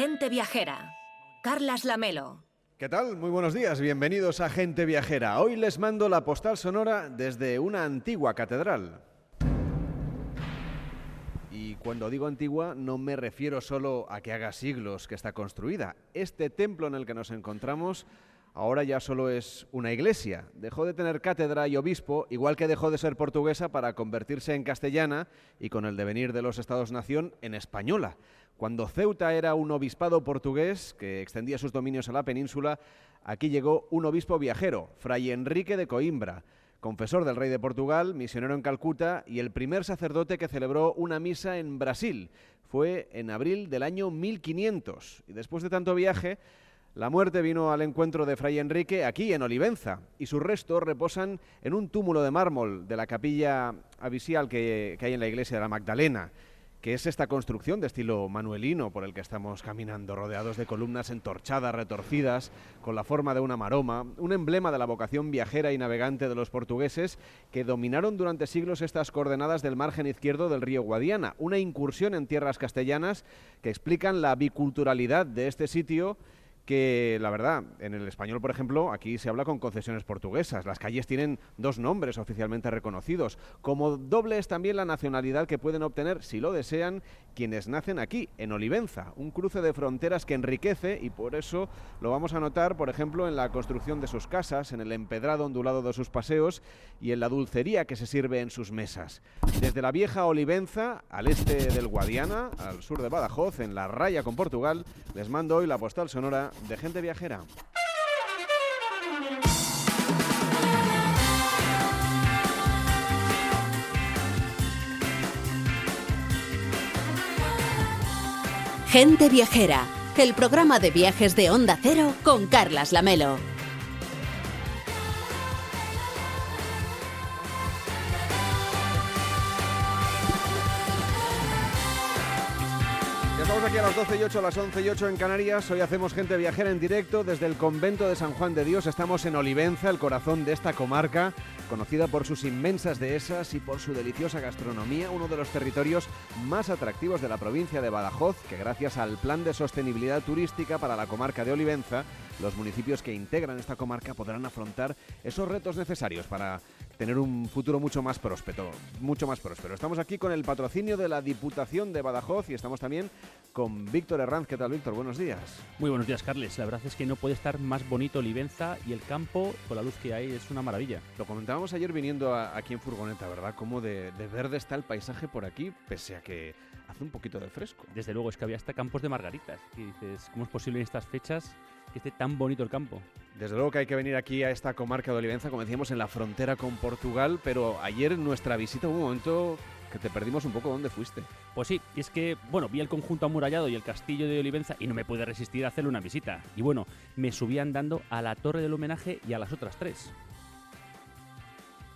Gente Viajera. Carlas Lamelo. ¿Qué tal? Muy buenos días, bienvenidos a Gente Viajera. Hoy les mando la postal sonora desde una antigua catedral. Y cuando digo antigua no me refiero solo a que haga siglos que está construida. Este templo en el que nos encontramos ahora ya solo es una iglesia. Dejó de tener cátedra y obispo, igual que dejó de ser portuguesa para convertirse en castellana y con el devenir de los estados-nación en española. Cuando Ceuta era un obispado portugués que extendía sus dominios a la península, aquí llegó un obispo viajero, Fray Enrique de Coimbra, confesor del rey de Portugal, misionero en Calcuta y el primer sacerdote que celebró una misa en Brasil. Fue en abril del año 1500 y después de tanto viaje, la muerte vino al encuentro de Fray Enrique aquí en Olivenza y sus restos reposan en un túmulo de mármol de la capilla abisial que, que hay en la iglesia de la Magdalena que es esta construcción de estilo manuelino por el que estamos caminando, rodeados de columnas entorchadas, retorcidas, con la forma de una maroma, un emblema de la vocación viajera y navegante de los portugueses que dominaron durante siglos estas coordenadas del margen izquierdo del río Guadiana, una incursión en tierras castellanas que explican la biculturalidad de este sitio que la verdad, en el español, por ejemplo, aquí se habla con concesiones portuguesas. Las calles tienen dos nombres oficialmente reconocidos. Como doble es también la nacionalidad que pueden obtener, si lo desean, quienes nacen aquí, en Olivenza, un cruce de fronteras que enriquece y por eso lo vamos a notar, por ejemplo, en la construcción de sus casas, en el empedrado ondulado de sus paseos y en la dulcería que se sirve en sus mesas. Desde la vieja Olivenza, al este del Guadiana, al sur de Badajoz, en la raya con Portugal, les mando hoy la postal sonora de gente viajera. Gente Viajera, el programa de viajes de Onda Cero con Carlas Lamelo. Estamos aquí a las 12 y 8, a las 11 y 8 en Canarias. Hoy hacemos gente viajera en directo desde el convento de San Juan de Dios. Estamos en Olivenza, el corazón de esta comarca, conocida por sus inmensas dehesas y por su deliciosa gastronomía, uno de los territorios más atractivos de la provincia de Badajoz, que gracias al Plan de Sostenibilidad Turística para la comarca de Olivenza, los municipios que integran esta comarca podrán afrontar esos retos necesarios para tener un futuro mucho más próspero, mucho más próspero. Estamos aquí con el patrocinio de la Diputación de Badajoz y estamos también con Víctor Herranz. ¿Qué tal, Víctor? Buenos días. Muy buenos días, Carles. La verdad es que no puede estar más bonito Olivenza y el campo, con la luz que hay, es una maravilla. Lo comentábamos ayer viniendo a- aquí en furgoneta, ¿verdad? Cómo de, de verde está el paisaje por aquí, pese a que hace un poquito de fresco. Desde luego, es que había hasta campos de margaritas. Y dices, ¿cómo es posible en estas fechas que esté tan bonito el campo? Desde luego que hay que venir aquí a esta comarca de Olivenza, como decíamos, en la frontera con Portugal, pero ayer en nuestra visita hubo un momento que te perdimos un poco dónde fuiste. Pues sí, y es que, bueno, vi el conjunto amurallado y el castillo de Olivenza y no me pude resistir a hacerle una visita. Y bueno, me subí andando a la torre del homenaje y a las otras tres.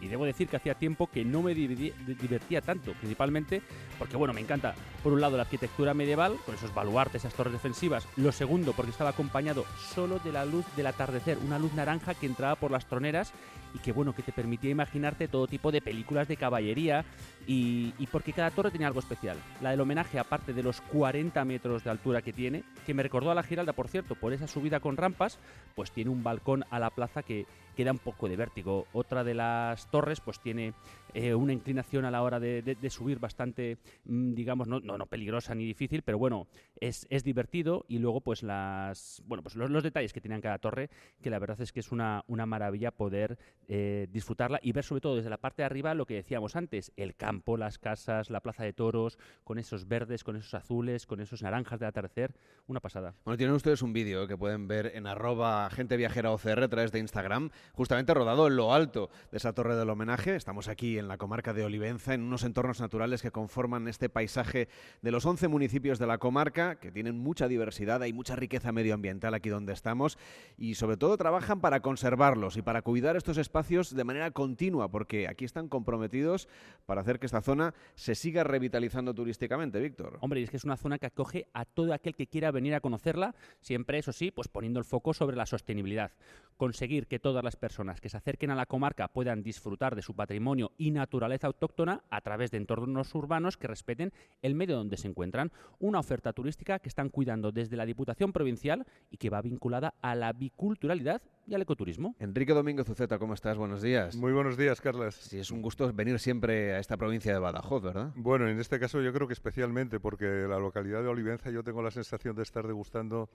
Y debo decir que hacía tiempo que no me divertía tanto, principalmente porque, bueno, me encanta, por un lado, la arquitectura medieval, con esos baluartes, esas torres defensivas. Lo segundo, porque estaba acompañado solo de la luz del atardecer, una luz naranja que entraba por las troneras y que, bueno, que te permitía imaginarte todo tipo de películas de caballería y, porque cada torre tenía algo especial. La del homenaje, aparte de los 40 metros de altura que tiene, que me recordó a la Giralda, por cierto, por esa subida con rampas, pues tiene un balcón a la plaza que, que da un poco de vértigo. Otra de las torres, pues tiene eh, una inclinación a la hora de, de- de subir bastante, mm, digamos, no, no, no peligrosa ni difícil, pero bueno, es, es divertido. Y luego, pues las, bueno, pues los, los detalles que tiene cada torre, que la verdad es que es una, una maravilla poder eh, disfrutarla y ver sobre todo desde la parte de arriba lo que decíamos antes, el campo, las casas, la plaza de toros, con esos verdes, con esos azules, con esos naranjas del atardecer, una pasada. Bueno, tienen ustedes un vídeo que pueden ver en arroba gente viajera OCR a través de Instagram, justamente rodado en lo alto de esa torre del homenaje. Estamos aquí en la comarca de Olivenza, en unos entornos naturales que conforman este paisaje de los 11 municipios de la comarca, que tienen mucha diversidad, hay mucha riqueza medioambiental aquí donde estamos, y sobre todo trabajan para conservarlos y para cuidar estos espacios de manera continua, porque aquí están comprometidos para hacer que esta zona se siga revitalizando turísticamente, Víctor. Hombre, y es que es una zona que acoge a todo aquel que quiera venir a conocerla, siempre, eso sí, pues poniendo el foco sobre la sostenibilidad. Conseguir que todas las personas que se acerquen a la comarca puedan disfrutar de su patrimonio y naturaleza autóctona a través de entornos urbanos que respeten el medio donde se encuentran. Una oferta turística que están cuidando desde la Diputación Provincial y que va vinculada a la biculturalidad y al ecoturismo. Enrique Domínguez Uceta, ¿cómo estás? Buenos días. Muy buenos días, Carlas. Sí, es un gusto venir siempre a esta provincia de Badajoz, ¿verdad? Bueno, en este caso yo creo que especialmente porque la localidad de Olivenza yo tengo la sensación de estar degustando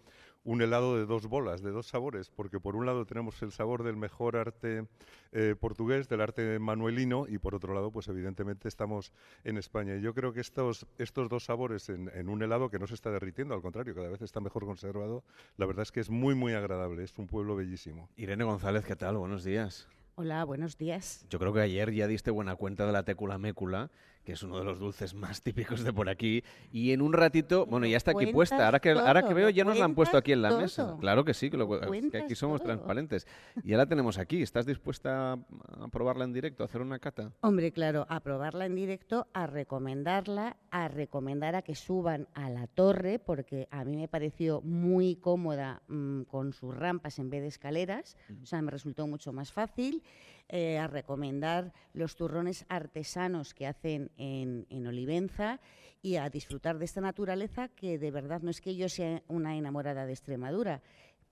un helado de dos bolas, de dos sabores, porque por un lado tenemos el sabor del mejor arte eh, portugués, del arte manuelino, y por otro lado, pues evidentemente estamos en España. Y yo creo que estos, estos dos sabores en, en un helado que no se está derritiendo, al contrario, cada vez está mejor conservado, la verdad es que es muy, muy agradable, es un pueblo bellísimo. Irene González, ¿qué tal? Buenos días. Hola, buenos días. Yo creo que ayer ya diste buena cuenta de la técula mécula, que es uno de los dulces más típicos de por aquí. Y en un ratito, bueno, ya está aquí puesta. Ahora que, ahora que veo, ya nos la han puesto aquí en la mesa. Claro que sí, que, lo, que aquí somos transparentes. Y ya la tenemos aquí. ¿Estás dispuesta a probarla en directo, a hacer una cata? Hombre, claro, a probarla en directo, a recomendarla, a recomendar a que suban a la torre, porque a mí me pareció muy cómoda mmm, con sus rampas en vez de escaleras. O sea, me resultó mucho más fácil. Eh, a recomendar los turrones artesanos que hacen en, en, Olivenza y a disfrutar de esta naturaleza que de verdad no es que yo sea una enamorada de Extremadura.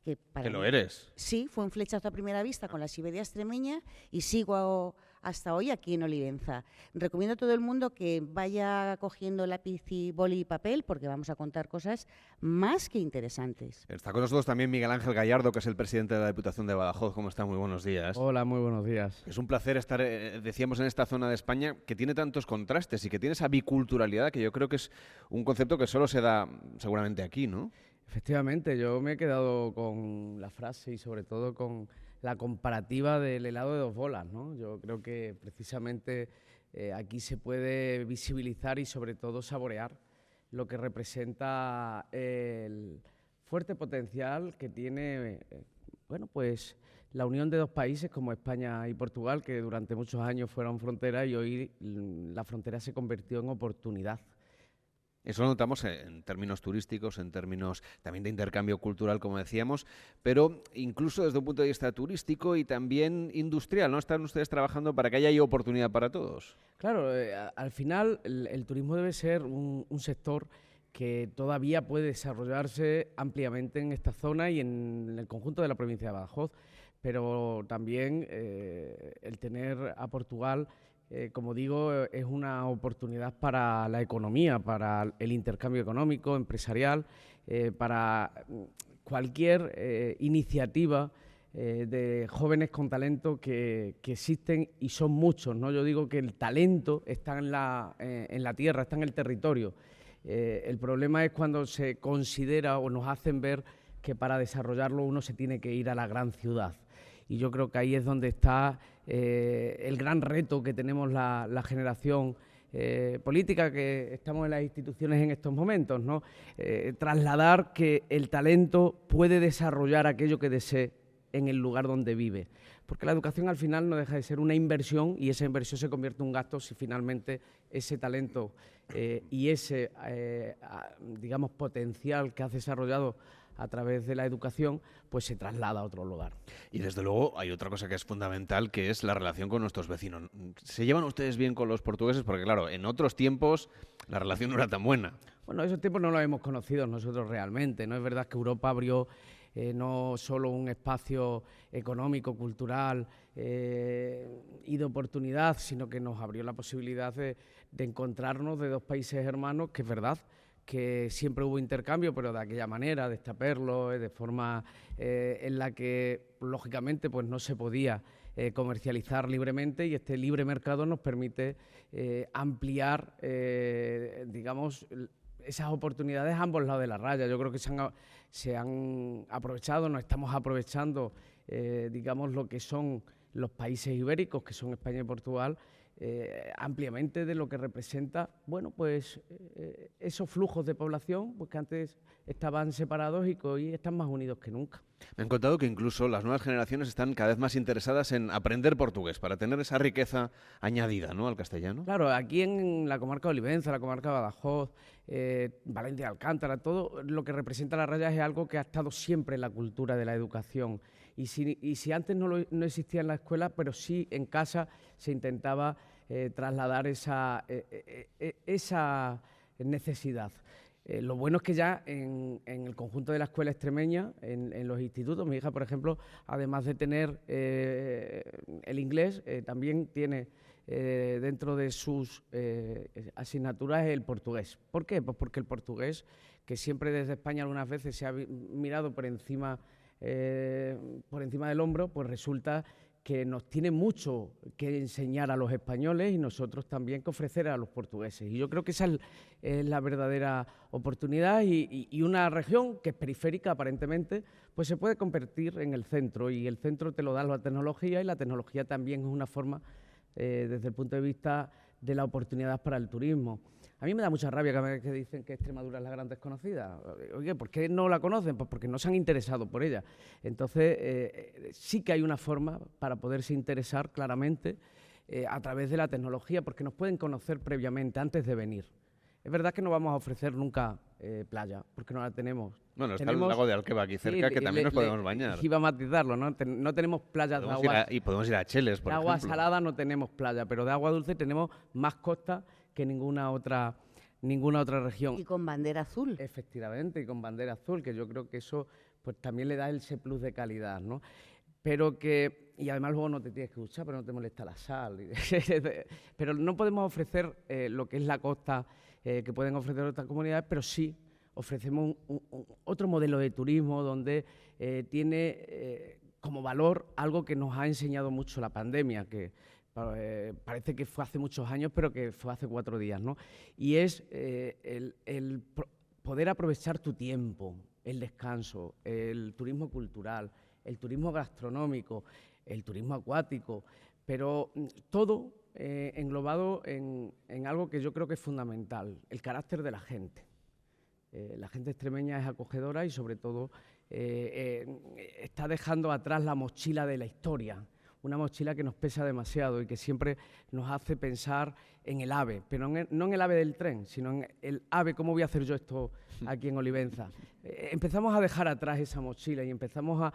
Que, para ¿Que lo eres. Sí, fue un flechazo a primera vista con la Siberia extremeña y sigo hasta hoy aquí en Olivenza. Recomiendo a todo el mundo que vaya cogiendo lápiz y boli y papel porque vamos a contar cosas más que interesantes. Está con nosotros también Miguel Ángel Gallardo, que es el presidente de la Diputación de Badajoz. ¿Cómo está? Muy buenos días. Hola, muy buenos días. Es un placer estar, eh, decíamos, en esta zona de España que tiene tantos contrastes y que tiene esa biculturalidad que yo creo que es un concepto que solo se da seguramente aquí, ¿no? Efectivamente, yo me he quedado con la frase y sobre todo con la comparativa del helado de dos bolas. ¿no? Yo creo que precisamente eh, aquí se puede visibilizar y sobre todo saborear lo que representa el fuerte potencial que tiene eh, bueno, pues la unión de dos países como España y Portugal, que durante muchos años fueron frontera y hoy la frontera se convirtió en oportunidad. Eso lo notamos en términos turísticos, en términos también de intercambio cultural, como decíamos, pero incluso desde un punto de vista turístico y también industrial, ¿no? Están ustedes trabajando para que haya oportunidad para todos. Claro, eh, al final el, turismo debe ser un, sector que todavía puede desarrollarse ampliamente en esta zona y en, en el conjunto de la provincia de Badajoz, pero también eh, el tener a Portugal eh, como digo, es una oportunidad para la economía, para el intercambio económico, empresarial, eh, para cualquier eh, iniciativa de jóvenes con talento que, existen y son muchos. ¿no? Yo digo que el talento está en la tierra, está en el territorio. el problema es cuando se considera o nos hacen ver que para desarrollarlo uno se tiene que ir a la gran ciudad y yo creo que ahí es donde está eh, el gran reto que tenemos la, generación eh, política que estamos en las instituciones en estos momentos, ¿no? Eh, trasladar que el talento puede desarrollar aquello que desee en el lugar donde vive. Porque la educación al final no deja de ser una inversión y esa inversión se convierte en un gasto si finalmente ese talento eh, y ese, digamos, potencial que has desarrollado a través de la educación, pues se traslada a otro lugar. Y desde luego hay otra cosa que es fundamental, que es la relación con nuestros vecinos. ¿Se llevan ustedes bien con los portugueses? Porque claro, en otros tiempos la relación no era tan buena. Bueno, esos tiempos no los hemos conocido nosotros realmente. No es verdad que Europa abrió eh, no solo un espacio económico, cultural eh, y de oportunidad, sino que nos abrió la posibilidad de, de encontrarnos de dos países hermanos, que es verdad que siempre hubo intercambio, pero de aquella manera, de estaperlo, de forma eh, en la que, lógicamente, pues no se podía eh, comercializar libremente y este libre mercado nos permite eh, ampliar, eh, digamos, esas oportunidades a ambos lados de la raya. Yo creo que se han, se han aprovechado, nos estamos aprovechando, eh, digamos, lo que son los países ibéricos, que son España y Portugal, eh, ampliamente de lo que representa, bueno, pues eh, esos flujos de población, pues que antes estaban separados y que hoy están más unidos que nunca. Me han contado que incluso las nuevas generaciones están cada vez más interesadas en aprender portugués para tener esa riqueza añadida ¿no? al castellano. Claro, aquí en la comarca de Olivenza, la comarca de Badajoz, eh, Valencia de Alcántara, todo lo que representa la raya es algo que ha estado siempre en la cultura de la educación. Y si, antes no, lo, no, existía en la escuela, pero sí en casa se intentaba eh, trasladar esa, eh, eh, esa necesidad. lo bueno es que ya en, el conjunto de la escuela extremeña, en, los institutos, mi hija, por ejemplo, además de tener el inglés, también tiene dentro de sus asignaturas el portugués. ¿Por qué? Pues porque el portugués, que siempre desde España algunas veces se ha mirado por encima, por encima del hombro, pues resulta que nos tiene mucho que enseñar a los españoles y nosotros también que ofrecer a los portugueses. Y yo creo que esa es la verdadera oportunidad y, una región que es periférica aparentemente, pues se puede convertir en el centro y el centro te lo da la tecnología y la tecnología también es una forma, eh, desde el punto de vista de la oportunidad para el turismo. A mí me da mucha rabia que, que dicen que Extremadura es la gran desconocida. Oye, ¿por qué no la conocen? Pues porque no se han interesado por ella. Entonces, eh, sí que hay una forma para poderse interesar claramente eh, a través de la tecnología, porque nos pueden conocer previamente, antes de venir. Es verdad que no vamos a ofrecer nunca eh, playa, porque no la tenemos. Bueno, está el lago de Alqueva aquí cerca, que también nos podemos bañar. Iba a matizarlo, ¿no? no tenemos playas de agua... y podemos ir a Cheles, por de agua salada no tenemos playa, pero de agua dulce tenemos más costa que ninguna otra ninguna otra región. Y con bandera azul. Efectivamente, y con bandera azul, que yo creo que eso pues también le da ese plus de calidad, ¿no? Pero que, y además luego no te tienes que duchar, pero no te molesta la sal. pero no podemos ofrecer eh, lo que es la costa eh, que pueden ofrecer otras comunidades, pero sí ofrecemos otro modelo de turismo donde eh, tiene como valor algo que nos ha enseñado mucho la pandemia, que eh, parece que fue hace muchos años, pero que fue hace cuatro días, ¿no? Y es eh, el, poder aprovechar tu tiempo, el descanso, el turismo cultural, el turismo gastronómico, el turismo acuático, pero mm, todo eh, englobado en, algo que yo creo que es fundamental, el carácter de la gente. la gente extremeña es acogedora y sobre todo está dejando atrás la mochila de la historia una mochila que nos pesa demasiado y que siempre nos hace pensar en el ave, pero no en el ave del tren, sino en el ave, ¿cómo voy a hacer yo esto aquí en Olivenza? Eh, empezamos a dejar atrás esa mochila y empezamos a,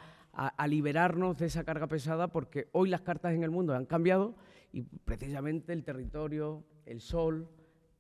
liberarnos de esa carga pesada porque hoy las cartas en el mundo han cambiado y precisamente el territorio, el sol,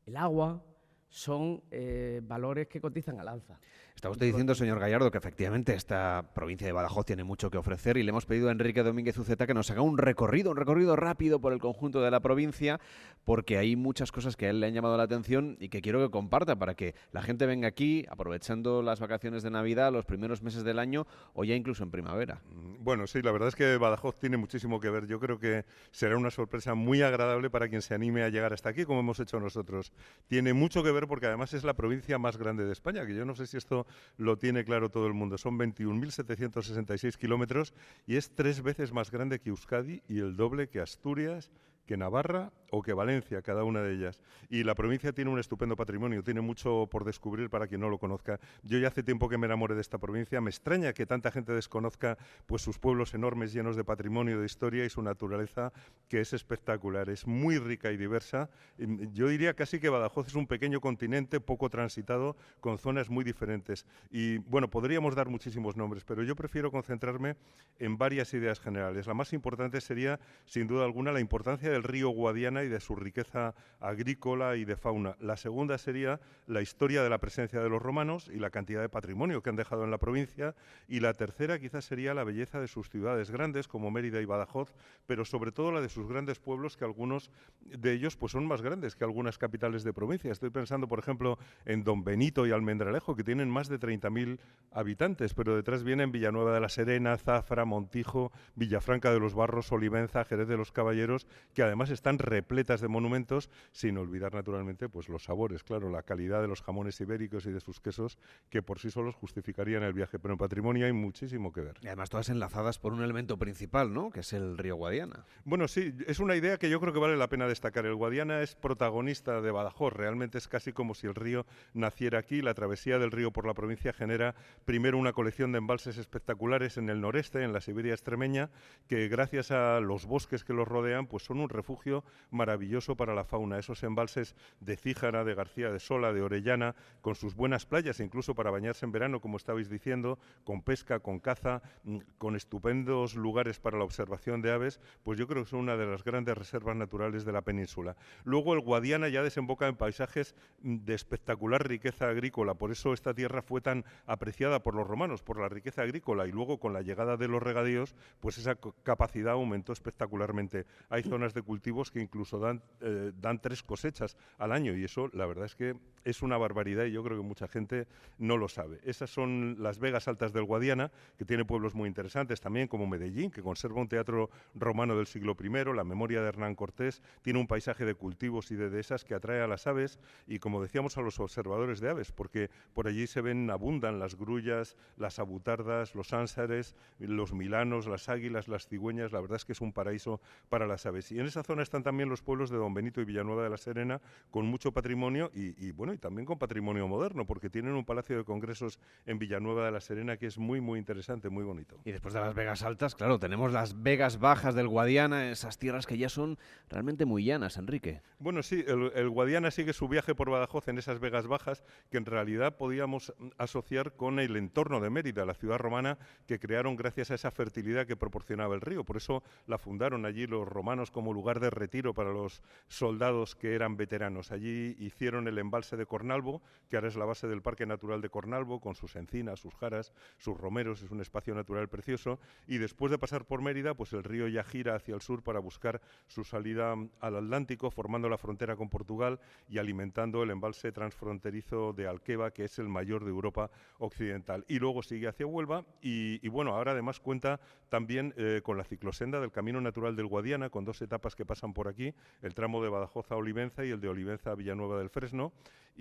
el agua, son eh, valores que cotizan al alza. Está usted diciendo, señor Gallardo, que efectivamente esta provincia de Badajoz tiene mucho que ofrecer y le hemos pedido a Enrique Domínguez Uceta que nos haga un recorrido, un recorrido rápido por el conjunto de la provincia, porque hay muchas cosas que a él le han llamado la atención y que quiero que comparta para que la gente venga aquí aprovechando las vacaciones de Navidad, los primeros meses del año o ya incluso en primavera. Mm, bueno, sí, la verdad es que Badajoz tiene muchísimo que ver. Yo creo que será una sorpresa muy agradable para quien se anime a llegar hasta aquí, como hemos hecho nosotros. Tiene mucho que ver porque además es la provincia más grande de España, que yo no sé si esto lo tiene claro todo el mundo. Son 21.766 kilómetros y es tres veces más grande que Euskadi y el doble que Asturias, que Navarra o que Valencia, cada una de ellas. Y la provincia tiene un estupendo patrimonio, tiene mucho por descubrir para quien no lo conozca. Yo ya hace tiempo que me enamoré de esta provincia, me extraña que tanta gente desconozca pues sus pueblos enormes llenos de patrimonio, de historia y su naturaleza que es espectacular, es muy rica y diversa. Yo diría casi que Badajoz es un pequeño continente poco transitado con zonas muy diferentes. Y bueno, podríamos dar muchísimos nombres, pero yo prefiero concentrarme en varias ideas generales. La más importante sería, sin duda alguna, la importancia del río Guadiana y de su riqueza agrícola y de fauna. La segunda sería la historia de la presencia de los romanos y la cantidad de patrimonio que han dejado en la provincia. Y la tercera quizás sería la belleza de sus ciudades grandes como Mérida y Badajoz, pero sobre todo la de sus grandes pueblos, que algunos de ellos pues, son más grandes que algunas capitales de provincia. Estoy pensando, por ejemplo, en Don Benito y Almendralejo, que tienen más de 30.000 habitantes, pero detrás vienen Villanueva de la Serena, Zafra, Montijo, Villafranca de los Barros, Olivenza, Jerez de los Caballeros, que además están repletas de monumentos, sin olvidar naturalmente pues los sabores, claro, la calidad de los jamones ibéricos y de sus quesos, que por sí solos justificarían el viaje. Pero en patrimonio hay muchísimo que ver. Y además todas enlazadas por un elemento principal, ¿no? Que es el río Guadiana. Bueno, sí, es una idea que yo creo que vale la pena destacar. El Guadiana es protagonista de Badajoz. Realmente es casi como si el río naciera aquí. La travesía del río por la provincia genera primero una colección de embalses espectaculares en el noreste, en la Siberia extremeña, que gracias a los bosques que los rodean, pues son un refugio maravilloso para la fauna. Esos embalses de Cíjara, de García de Sola, de Orellana, con sus buenas playas, incluso para bañarse en verano, como estabais diciendo, con pesca, con caza, mm, con estupendos lugares para la observación de aves, pues yo creo que son una de las grandes reservas naturales de la península. Luego el Guadiana ya desemboca en paisajes mm, de espectacular riqueza agrícola, por eso esta tierra fue tan apreciada por los romanos, por la riqueza agrícola, y luego con la llegada de los regadíos, pues esa capacidad aumentó espectacularmente. Hay zonas de cultivos que incluso dan, eh, dan tres cosechas al año, y eso la verdad es que es una barbaridad y yo creo que mucha gente no lo sabe. Esas son las Vegas Altas del Guadiana, que tiene pueblos muy interesantes también, como Medellín, que conserva un teatro romano del siglo I, la memoria de Hernán Cortés, tiene un paisaje de cultivos y de dehesas que atrae a las aves y, como decíamos, a los observadores de aves, porque por allí se ven, abundan las grullas, las abutardas, los ánsares, los milanos, las águilas, las cigüeñas, la verdad es que es un paraíso para las aves. Y en esa zona están también los pueblos de Don Benito y Villanueva de la Serena, con mucho patrimonio y, bueno, y también con patrimonio moderno, porque tienen un palacio de congresos en Villanueva de la Serena que es muy, muy interesante, muy bonito. Y después de las Vegas altas, claro, tenemos las Vegas bajas del Guadiana, esas tierras que ya son realmente muy llanas, Enrique. Bueno, sí, el, Guadiana sigue su viaje por Badajoz en esas Vegas bajas que en realidad podíamos asociar con el entorno de Mérida, la ciudad romana que crearon gracias a esa fertilidad que proporcionaba el río. Por eso la fundaron allí los romanos como lugar de retiro para los soldados que eran veteranos. Allí hicieron el embalse de Cornalvo, que ahora es la base del Parque Natural de Cornalvo, con sus encinas, sus jaras, sus romeros, es un espacio natural precioso. Y después de pasar por Mérida, pues el río ya gira hacia el sur para buscar su salida al Atlántico, formando la frontera con Portugal y alimentando el embalse transfronterizo de Alqueva, que es el mayor de Europa Occidental. Y luego sigue hacia Huelva y, bueno, ahora además cuenta también eh, con la ciclosenda del Camino Natural del Guadiana, con dos etapas que pasan por aquí, el tramo de Badajoz a Olivenza y el de Olivenza a Villanueva del Fresno.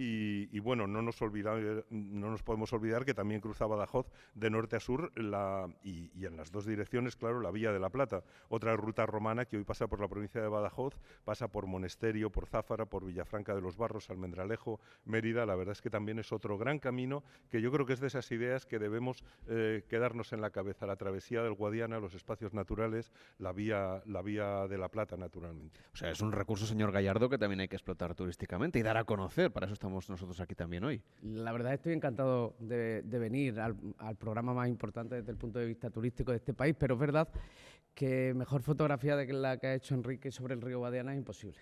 Y, bueno, no nos, no nos podemos olvidar que también cruza Badajoz de norte a sur y, en las dos direcciones, claro, la Vía de la Plata, otra ruta romana que hoy pasa por la provincia de Badajoz, pasa por Monesterio, por Záfara, por Villafranca de los Barros, Almendralejo, Mérida. La verdad es que también es otro gran camino que yo creo que es de esas ideas que debemos eh, quedarnos en la cabeza. La travesía del Guadiana, los espacios naturales, la vía, la vía de la Plata, naturalmente. Sea, es un recurso, señor Gallardo, que también hay que explotar turísticamente y dar a conocer. Para eso estamos nosotros aquí también hoy. La verdad estoy encantado de, venir al, programa más importante desde el punto de vista turístico de este país, pero es verdad que mejor fotografía de la que ha hecho Enrique sobre el río Guadiana es imposible.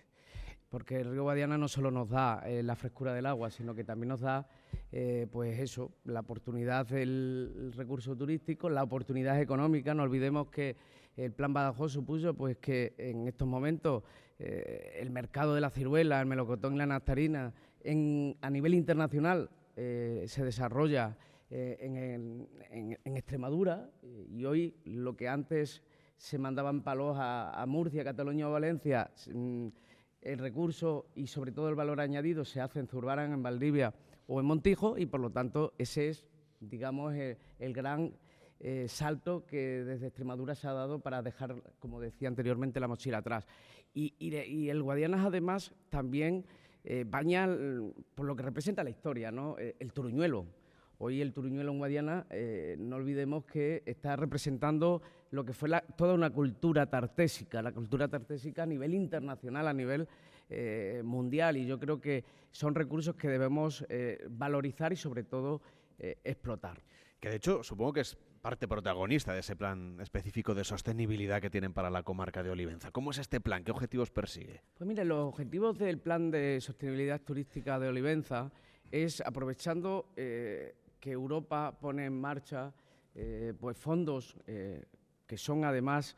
Porque el río Guadiana no solo nos da eh, la frescura del agua, sino que también nos da, eh, pues eso, la oportunidad del recurso turístico, la oportunidad económica. No olvidemos que el Plan Badajoz supuso pues que en estos momentos eh, el mercado de la ciruela, el melocotón y la nastarina a nivel internacional eh, se desarrolla eh, en, Extremadura y hoy lo que antes se mandaban palos a, Murcia, Cataluña o Valencia, mm, el recurso y sobre todo el valor añadido se hace en Zurbarán, en Valdivia o en Montijo y por lo tanto ese es, digamos, el, gran eh, salto que desde Extremadura se ha dado para dejar, como decía anteriormente, la mochila atrás. Y, y el Guadianas además también eh, baña por lo que representa la historia, ¿no? Eh, el turuñuelo. Hoy el turuñuelo en Guadiana, eh, no olvidemos que está representando lo que fue toda una cultura tartésica, la cultura tartésica a nivel internacional, a nivel mundial, y yo creo que son recursos que debemos valorizar y sobre todo explotar. Que de hecho supongo que es parte protagonista de ese plan específico de sostenibilidad que tienen para la comarca de Olivenza. ¿Cómo es este plan? ¿Qué objetivos persigue? Pues mire, los objetivos del plan de sostenibilidad turística de Olivenza es aprovechando eh, que Europa pone en marcha eh, pues fondos eh, que son además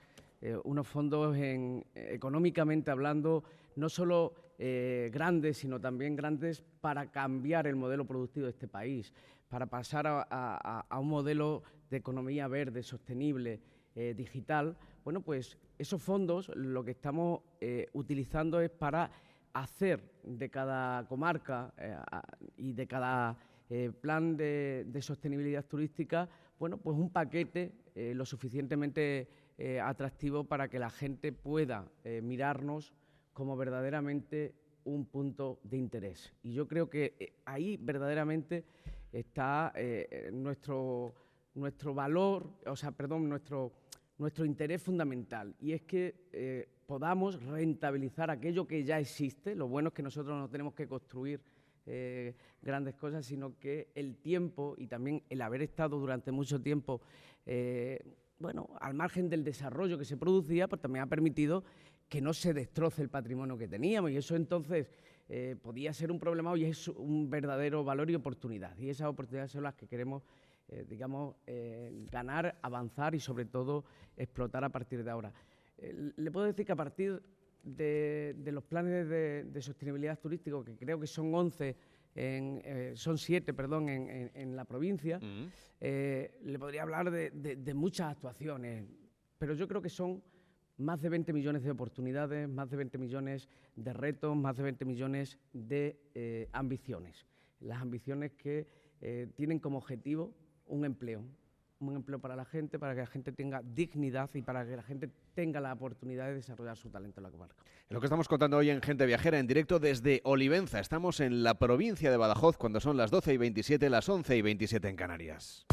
unos fondos en, económicamente hablando no solo grandes, sino también grandes para cambiar el modelo productivo de este país, para pasar a un modelo de economía verde, sostenible, eh, digital, bueno, pues esos fondos lo que estamos eh, utilizando es para hacer de cada comarca eh, y de cada plan de, sostenibilidad turística, bueno, pues un paquete lo suficientemente atractivo para que la gente pueda mirarnos como verdaderamente un punto de interés. Y yo creo que ahí verdaderamente está nuestro nuestro valor, o sea, perdón, nuestro, nuestro interés fundamental, y es que eh, podamos rentabilizar aquello que ya existe. Lo bueno es que nosotros no tenemos que construir eh, grandes cosas, sino que el tiempo y también el haber estado durante mucho tiempo, eh, bueno, al margen del desarrollo que se producía, pues también ha permitido que no se destroce el patrimonio que teníamos y eso entonces podía ser un problema y es un verdadero valor y oportunidad. Y esas oportunidades son las que queremos, digamos, ganar, avanzar y sobre todo explotar a partir de ahora. le puedo decir que a partir de, los planes de, sostenibilidad turístico, que creo que son 11, eh, son 7, perdón, en, la provincia, eh, le podría hablar de, muchas actuaciones, pero yo creo que son más de 20 millones de oportunidades, más de 20 millones de retos, más de 20 millones de eh, ambiciones. Las ambiciones que tienen como objetivo un empleo, un empleo para la gente, para que la gente tenga dignidad y para que la gente tenga la oportunidad de desarrollar su talento en la comarca. Lo que estamos contando hoy en Gente Viajera, en directo desde Olivenza. Estamos en la provincia de Badajoz cuando son las 12 y 27, las 11 y 27 en Canarias.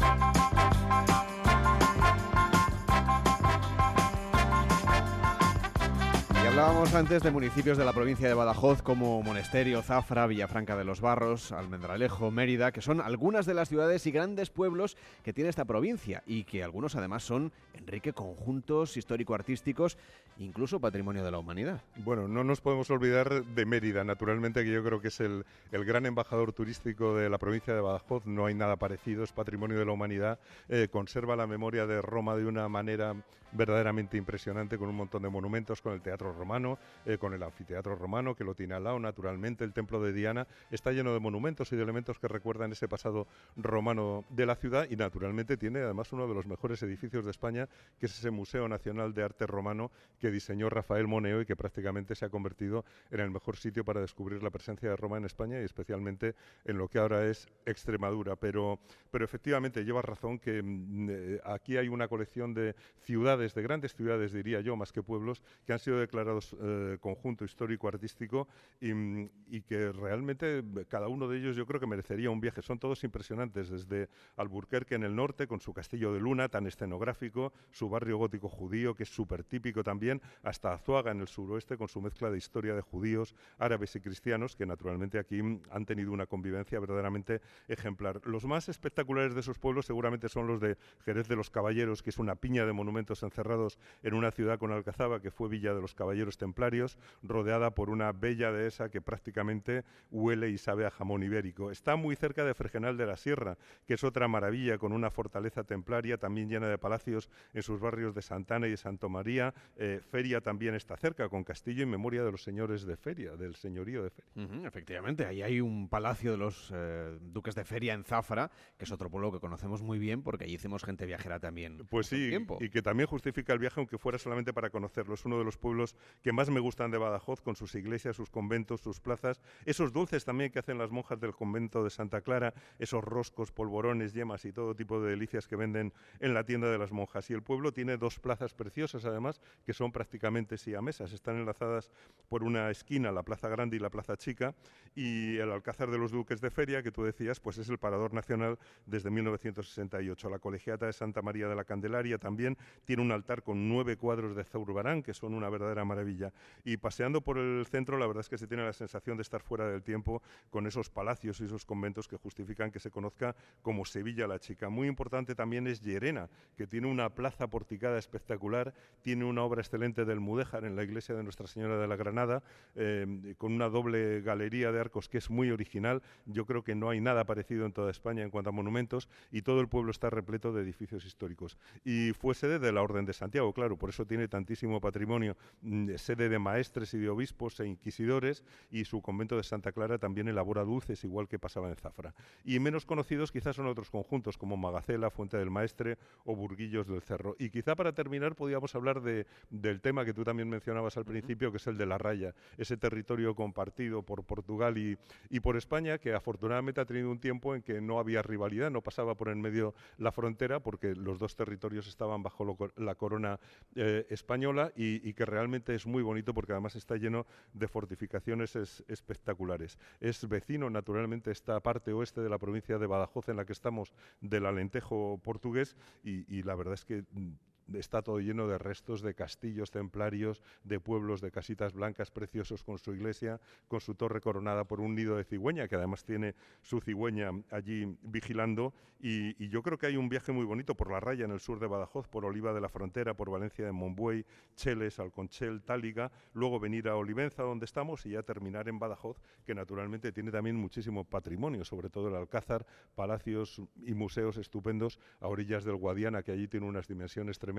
Hablábamos antes de municipios de la provincia de Badajoz como Monesterio, Zafra, Villafranca de los Barros, Almendralejo, Mérida, que son algunas de las ciudades y grandes pueblos que tiene esta provincia y que algunos además son, Enrique, conjuntos histórico-artísticos, incluso patrimonio de la humanidad. Bueno, no nos podemos olvidar de Mérida, naturalmente, que yo creo que es el, gran embajador turístico de la provincia de Badajoz. No hay nada parecido, es patrimonio de la humanidad. Eh, conserva la memoria de Roma de una manera verdaderamente impresionante, con un montón de monumentos, con el Teatro Romano eh, con el anfiteatro romano que lo tiene al lado, naturalmente, el templo de Diana está lleno de monumentos y de elementos que recuerdan ese pasado romano de la ciudad y naturalmente tiene además uno de los mejores edificios de España, que es ese Museo Nacional de Arte Romano que diseñó Rafael Moneo y que prácticamente se ha convertido en el mejor sitio para descubrir la presencia de Roma en España y especialmente en lo que ahora es Extremadura. Pero, pero efectivamente lleva razón que mm, eh, aquí hay una colección de ciudades, de grandes ciudades, diría yo, más que pueblos, que han sido declarados eh, conjunto histórico-artístico y, que realmente cada uno de ellos yo creo que merecería un viaje. Son todos impresionantes, desde Alburquerque en el norte, con su castillo de luna tan escenográfico, su barrio gótico judío, que es súper típico también, hasta Azuaga en el suroeste, con su mezcla de historia de judíos, árabes y cristianos, que naturalmente aquí han tenido una convivencia verdaderamente ejemplar. Los más espectaculares de esos pueblos seguramente son los de Jerez de los Caballeros, que es una piña de monumentos encerrados en una ciudad con Alcazaba, que fue Villa de los Caballeros templarios, rodeada por una bella dehesa que prácticamente huele y sabe a jamón ibérico. Está muy cerca de Fregenal de la Sierra, que es otra maravilla, con una fortaleza templaria también llena de palacios en sus barrios de Santana y de Santo María. Eh, Feria también está cerca, con castillo en memoria de los señores de Feria, del señorío de Feria. efectivamente, ahí hay un palacio de los eh, duques de Feria en Zafra, que es otro pueblo que conocemos muy bien porque allí hicimos gente viajera también. Pues sí, y que también justifica el viaje, aunque fuera solamente para conocerlo. Es uno de los pueblos que más me gustan de Badajoz, con sus iglesias, sus conventos, sus plazas, esos dulces también que hacen las monjas del convento de Santa Clara, esos roscos, polvorones, yemas y todo tipo de delicias que venden en la tienda de las monjas. Y el pueblo tiene dos plazas preciosas, además, que son prácticamente siamesas. Están enlazadas por una esquina, la Plaza Grande y la Plaza Chica, y el Alcázar de los Duques de Feria, que tú decías, pues es el parador nacional desde 1968. La Colegiata de Santa María de la Candelaria también tiene un altar con nueve cuadros de Zurbarán, que son una verdadera maravilla. Y paseando por el centro, la verdad es que se tiene la sensación de estar fuera del tiempo con esos palacios y esos conventos que justifican que se conozca como Sevilla la Chica. Muy importante también es Llerena, que tiene una plaza porticada espectacular, tiene una obra excelente del Mudéjar en la iglesia de Nuestra Señora de la Granada, eh, con una doble galería de arcos que es muy original. Yo creo que no hay nada parecido en toda España en cuanto a monumentos y todo el pueblo está repleto de edificios históricos. Y fue sede de la Orden de Santiago, claro, por eso tiene tantísimo patrimonio, mm, sede de maestres y de obispos e inquisidores, y su convento de Santa Clara también elabora dulces, igual que pasaba en Zafra. Y menos conocidos quizás son otros conjuntos, como Magacela, Fuente del Maestre o Burguillos del Cerro. Y quizá para terminar podríamos hablar de, del tema que tú también mencionabas al principio, que es el de la raya, ese territorio compartido por Portugal y, y por España, que afortunadamente ha tenido un tiempo en que no había rivalidad, no pasaba por en medio la frontera, porque los dos territorios estaban bajo la corona eh, española y, que realmente es muy bonito porque además está lleno de fortificaciones espectaculares. Es vecino, naturalmente, esta parte oeste de la provincia de Badajoz en la que estamos del Alentejo portugués y, y la verdad es que mm, está todo lleno de restos de castillos templarios, de pueblos, de casitas blancas preciosos con su iglesia, con su torre coronada por un nido de cigüeña, que además tiene su cigüeña allí vigilando. Y, y yo creo que hay un viaje muy bonito por la raya en el sur de Badajoz, por Oliva de la Frontera, por Valencia de Monbuey, Cheles, Alconchel, Táliga, luego venir a Olivenza, donde estamos, y ya terminar en Badajoz, que naturalmente tiene también muchísimo patrimonio, sobre todo el Alcázar, palacios y museos estupendos a orillas del Guadiana, que allí tiene unas dimensiones tremendas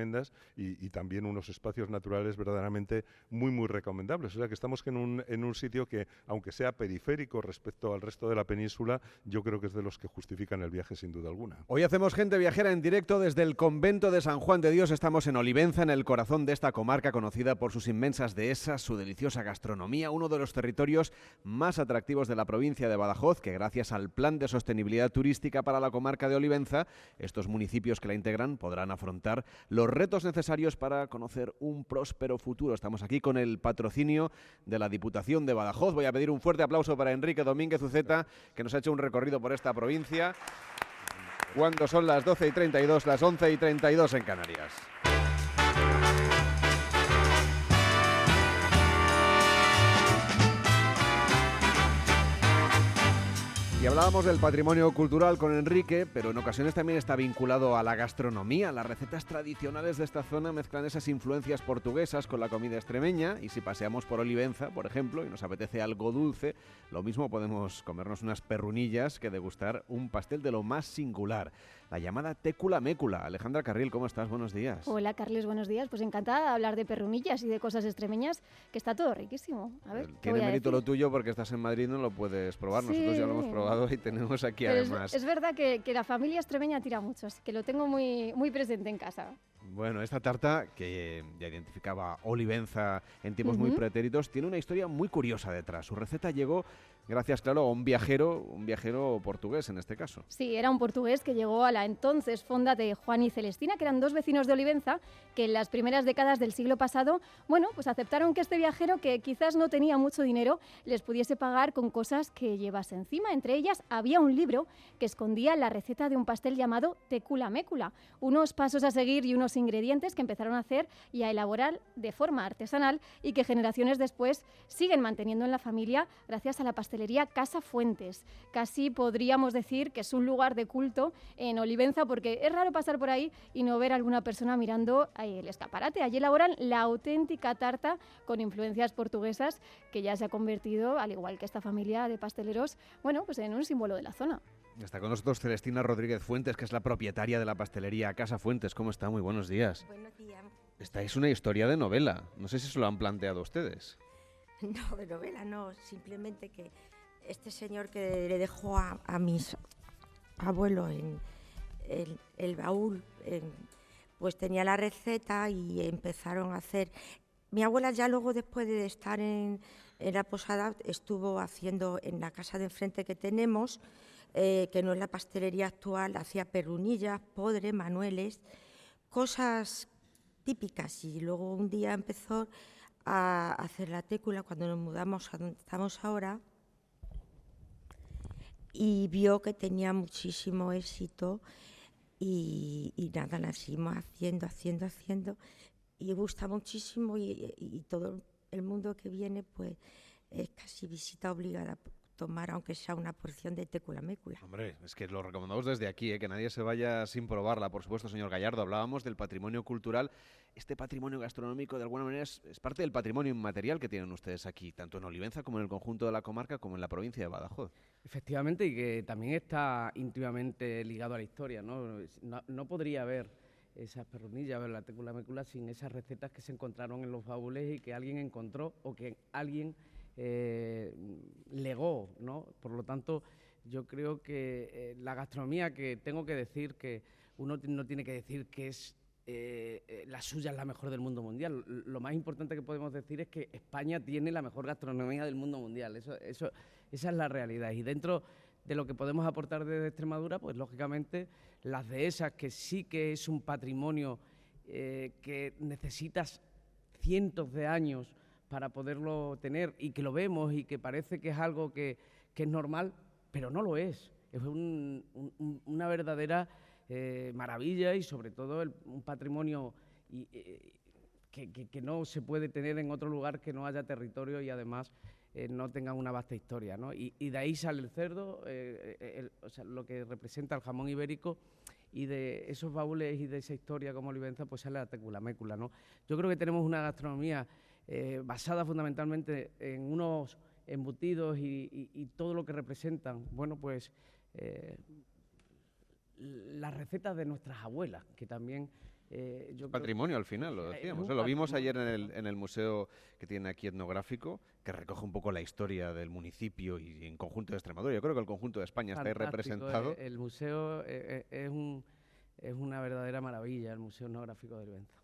y, también unos espacios naturales verdaderamente muy, muy recomendables. O sea que estamos en un, en un sitio que, aunque sea periférico respecto al resto de la península, yo creo que es de los que justifican el viaje sin duda alguna. Hoy hacemos gente viajera en directo desde el convento de San Juan de Dios. Estamos en Olivenza, en el corazón de esta comarca conocida por sus inmensas dehesas, su deliciosa gastronomía, uno de los territorios más atractivos de la provincia de Badajoz, que gracias al Plan de Sostenibilidad Turística para la comarca de Olivenza, estos municipios que la integran podrán afrontar los retos necesarios para conocer un próspero futuro. Estamos aquí con el patrocinio de la Diputación de Badajoz. Voy a pedir un fuerte aplauso para Enrique Domínguez Uceta, que nos ha hecho un recorrido por esta provincia. Cuando son las 12 y 32, las 11 y 32 en Canarias. Y hablábamos del patrimonio cultural con Enrique, pero en ocasiones también está vinculado a la gastronomía. Las recetas tradicionales de esta zona mezclan esas influencias portuguesas con la comida extremeña y si paseamos por Olivenza, por ejemplo, y nos apetece algo dulce, lo mismo podemos comernos unas perrunillas que degustar un pastel de lo más singular la llamada técula mécula. Alejandra Carril, ¿cómo estás? Buenos días. Hola, Carles, buenos días. Pues encantada de hablar de perrunillas y de cosas extremeñas, que está todo riquísimo. A ver, ¿qué Tiene mérito lo tuyo porque estás en Madrid, no lo puedes probar. Nosotros ya lo hemos probado y tenemos aquí además. Es, verdad que, la familia extremeña tira mucho, así que lo tengo muy, muy presente en casa. Bueno, esta tarta, que ya identificaba Olivenza en tiempos muy pretéritos, tiene una historia muy curiosa detrás. Su receta llegó gracias, claro, a un viajero, un viajero portugués en este caso. Sí, era un portugués que llegó a la entonces fonda de Juan y Celestina, que eran dos vecinos de Olivenza, que en las primeras décadas del siglo pasado, bueno, pues aceptaron que este viajero, que quizás no tenía mucho dinero, les pudiese pagar con cosas que llevase encima. Entre ellas había un libro que escondía la receta de un pastel llamado tecula mécula, unos pasos a seguir y unos ingredientes que empezaron a hacer y a elaborar de forma artesanal y que generaciones después siguen manteniendo en la familia gracias a la pastelería Casa Fuentes. Casi podríamos decir que es un lugar de culto en Olivenza porque es raro pasar por ahí y no ver a alguna persona mirando el escaparate. Allí elaboran la auténtica tarta con influencias portuguesas que ya se ha convertido, al igual que esta familia de pasteleros, bueno, pues en un símbolo de la zona. Está con nosotros Celestina Rodríguez Fuentes, que es la propietaria de la pastelería Casa Fuentes. ¿Cómo está? Muy buenos días. Buenos días. Esta es una historia de novela. No sé si se lo han planteado ustedes. No, de novela no, simplemente que este señor que le dejó a, mis abuelos en, el baúl, pues tenía la receta y empezaron a hacer. Mi abuela ya luego después de estar en, la posada estuvo haciendo en la casa de enfrente que tenemos, eh, que no es la pastelería actual, hacía perrunillas, podres, manueles, cosas típicas. Y luego un día empezó a hacer la técula cuando nos mudamos a donde estamos ahora y vio que tenía muchísimo éxito y, nada, la seguimos haciendo, haciendo, haciendo. Y gusta muchísimo y, todo el mundo que viene pues es casi visita obligada tomar, aunque sea una porción de técula mécula. Hombre, es que lo recomendamos desde aquí, ¿eh? que nadie se vaya sin probarla. Por supuesto, señor Gallardo, hablábamos del patrimonio cultural. Este patrimonio gastronómico, de alguna manera, es, parte del patrimonio inmaterial que tienen ustedes aquí, tanto en Olivenza como en el conjunto de la comarca, como en la provincia de Badajoz. Efectivamente, y que también está íntimamente ligado a la historia. No, no, podría haber esas perronillas, ver la técula mécula, sin esas recetas que se encontraron en los baúles y que alguien encontró o que alguien eh, legó, ¿no? Por lo tanto, yo creo que eh, la gastronomía, que tengo que decir que uno no tiene que decir que es eh, la suya es la mejor del mundo mundial. Lo más importante que podemos decir es que España tiene la mejor gastronomía del mundo mundial. Eso, esa es la realidad. Y dentro de lo que podemos aportar desde Extremadura, pues lógicamente las dehesas, que sí que es un patrimonio que necesitas cientos de años para poderlo tener y que lo vemos y que parece que es algo que, es normal, pero no lo es. Es una verdadera eh, maravilla y sobre todo un patrimonio eh, que, que- que no se puede tener en otro lugar que no haya territorio y además eh, no tenga una vasta historia. ¿no? Y, de ahí sale el cerdo, o sea, lo que representa el jamón ibérico y de esos baúles y de esa historia como Olivenza, pues sale la tecula mécula, ¿no? Yo creo que tenemos una gastronomía eh, basada fundamentalmente en unos embutidos y, y- y todo lo que representan, bueno, pues eh, las recetas de nuestras abuelas, que también eh, yo creo- Patrimonio al final, lo decíamos. Lo vimos ayer en el, en el museo que tiene aquí etnográfico, que recoge un poco la historia del municipio y en conjunto de Extremadura. Yo creo que el conjunto de España está ahí representado. El, museo es, un, es una verdadera maravilla, el Museo Etnográfico de Olivenza.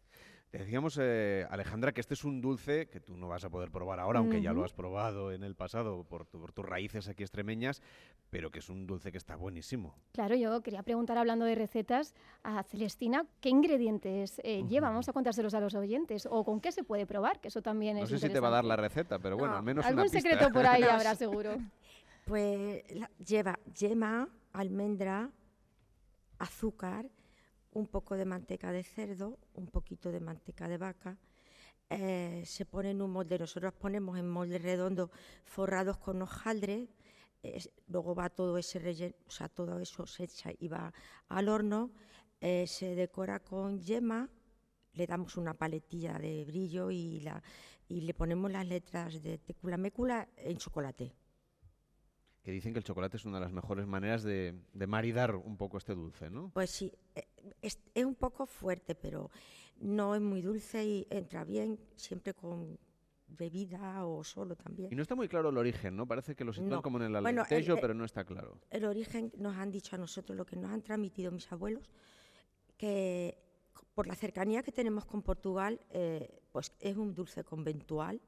Te decíamos, eh, Alejandra, que este es un dulce que tú no vas a poder probar ahora, aunque ya lo has probado en el pasado por, tu- por tus raíces aquí extremeñas, pero que es un dulce que está buenísimo. Claro, yo quería preguntar, hablando de recetas, a Celestina, ¿qué ingredientes eh, lleva? Vamos a contárselos a los oyentes. ¿O con qué se puede probar? Que eso también No es sé si te va a dar la receta, pero bueno, No, al menos Algún una pista. secreto por ahí No, habrá seguro. Pues la- lleva yema, almendra, azúcar, un poco de manteca de cerdo, un poquito de manteca de vaca. eh, se pone en un molde, nosotros ponemos en moldes redondos forrados con hojaldre, luego va todo ese relleno, o sea, todo eso se echa y va al horno, eh, se decora con yema, le damos una paletilla de brillo y, la, y le ponemos las letras de tecula mécula en chocolate. Que dicen que el chocolate es una de las mejores maneras de, de maridar un poco este dulce, ¿no? Pues sí, eh, es, es un poco fuerte, pero no es muy dulce y entra bien siempre con bebida o solo Y también. no está muy claro el origen, ¿no? Parece que lo sitúan No. como en el alentejo, el- pero no está claro. El origen nos han dicho a nosotros, lo que nos han transmitido mis abuelos, que por la cercanía que tenemos con Portugal, eh, pues es un dulce conventual,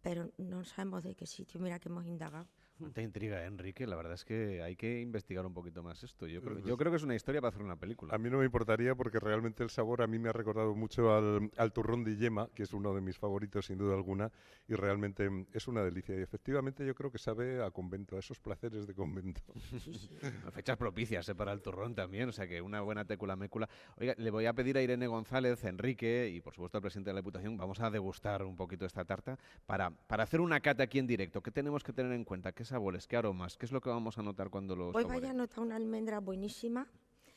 pero no sabemos de qué sitio, mira que hemos indagado. Cuánta intriga, ¿eh, Enrique. La verdad es que hay que investigar un poquito más esto. Yo creo, yo creo que es una historia para hacer una película. A mí no me importaría porque realmente el sabor a mí me ha recordado mucho al, al turrón de yema, que es uno de mis favoritos sin duda alguna, y realmente mm, es una delicia. Y efectivamente yo creo que sabe a convento, a esos placeres de convento. Fechas propicias ¿eh? para el turrón también, o sea que una buena técula mécula. Oiga, le voy a pedir a Irene González, Enrique y por supuesto al presidente de la Diputación, vamos a degustar un poquito esta tarta para, para hacer una cata aquí en directo. ¿Qué tenemos que tener en cuenta? ¿Qué sabores? ¿Qué aromas? ¿Qué es lo que vamos a notar cuando lo Hoy vaya a notar una almendra buenísima,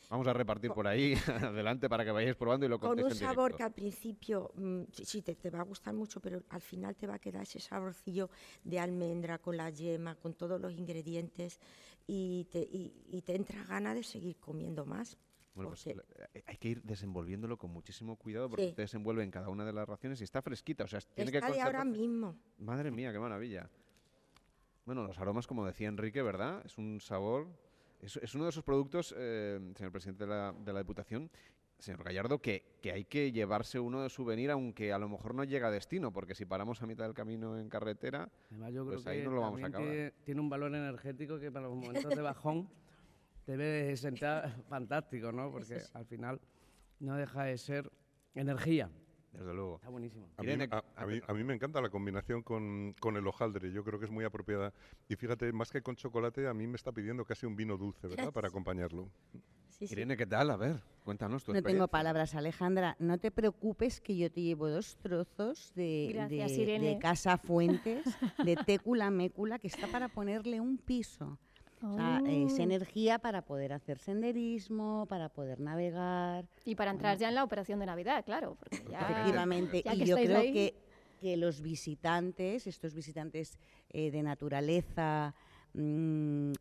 Vamos a repartir por ahí, adelante, para que vayáis probando y lo con un sabor directo. que al principio mm, sí, te, te va a gustar mucho, pero al final te va a quedar ese saborcillo de almendra con la yema, con todos los ingredientes y te, y, y te entra ganas de seguir comiendo más. Bueno, pues eh, hay que ir desenvolviéndolo con muchísimo cuidado porque Sí. usted desenvuelve en cada una de las raciones y está fresquita, o sea, tiene Está que de ahora mismo. Madre mía, qué maravilla. Bueno, los aromas, como decía Enrique, ¿verdad? Es un sabor. Es, es uno de esos productos, eh, señor presidente de la, de la Diputación, señor Gallardo, que, que hay que llevarse uno de souvenir, aunque a lo mejor no llega a destino, porque si paramos a mitad del camino en carretera, Además, yo creo Pues ahí que no lo vamos a acabar. tiene, tiene un valor energético que para los momentos de bajón debe sentar fantástico, ¿no? Porque al final no deja de ser energía. desde luego. Está buenísimo. A mí, Irene, a- a mí- a mí me encanta la combinación con, con el hojaldre, yo creo que es muy apropiada. Y fíjate, más que con chocolate, a mí me está pidiendo casi un vino dulce, ¿verdad? Para acompañarlo. Sí, sí. Irene, ¿qué tal? A ver, cuéntanos tu No tengo palabras, Alejandra. No te preocupes que yo te llevo dos trozos de, Gracias, de- de. Casa Fuentes, de Técula Mécula, que está para ponerle un piso. O sea, es Oh. energía para poder hacer senderismo, para poder navegar. Y para entrar ya en la operación de Navidad, claro. Porque ya, Efectivamente. ya y yo creo ahí. que, que los visitantes, estos visitantes eh, de naturaleza, mm,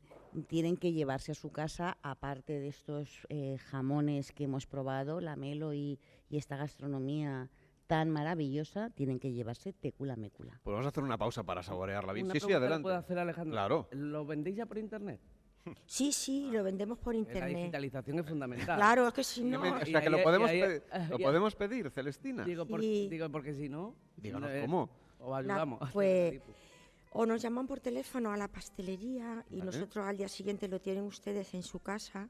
tienen que llevarse a su casa, aparte de estos eh, jamones que hemos probado, la melo y, y esta gastronomía tan maravillosa, tienen que llevarse técula mécula. Pues vamos a hacer una pausa para saborearla bien. Una Sí, sí, adelante. puedo hacer, Alejandro? Claro. ¿Lo vendéis ya por internet? Sí, sí, lo vendemos por La internet. digitalización es fundamental. Claro, es que si ¿Qué no... o sea, que lo podemos, ahí- pe- lo podemos pedir, Celestina. Digo, por- Sí. digo, porque si no... Díganos eh, cómo. La- ayudamos. pues, o nos llaman por teléfono a la pastelería y Vale. nosotros al día siguiente lo tienen ustedes en su casa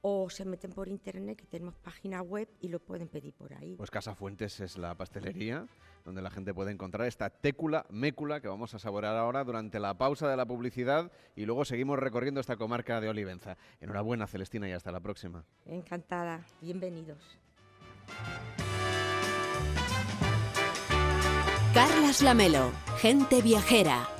o se meten por internet que tenemos página web y lo pueden pedir por ahí. Pues Casa Fuentes es la pastelería donde la gente puede encontrar esta técula mécula que vamos a saborear ahora durante la pausa de la publicidad y luego seguimos recorriendo esta comarca de Olivenza. Enhorabuena, Celestina, y hasta la próxima. Encantada, bienvenidos. Carlas Lamelo, gente viajera.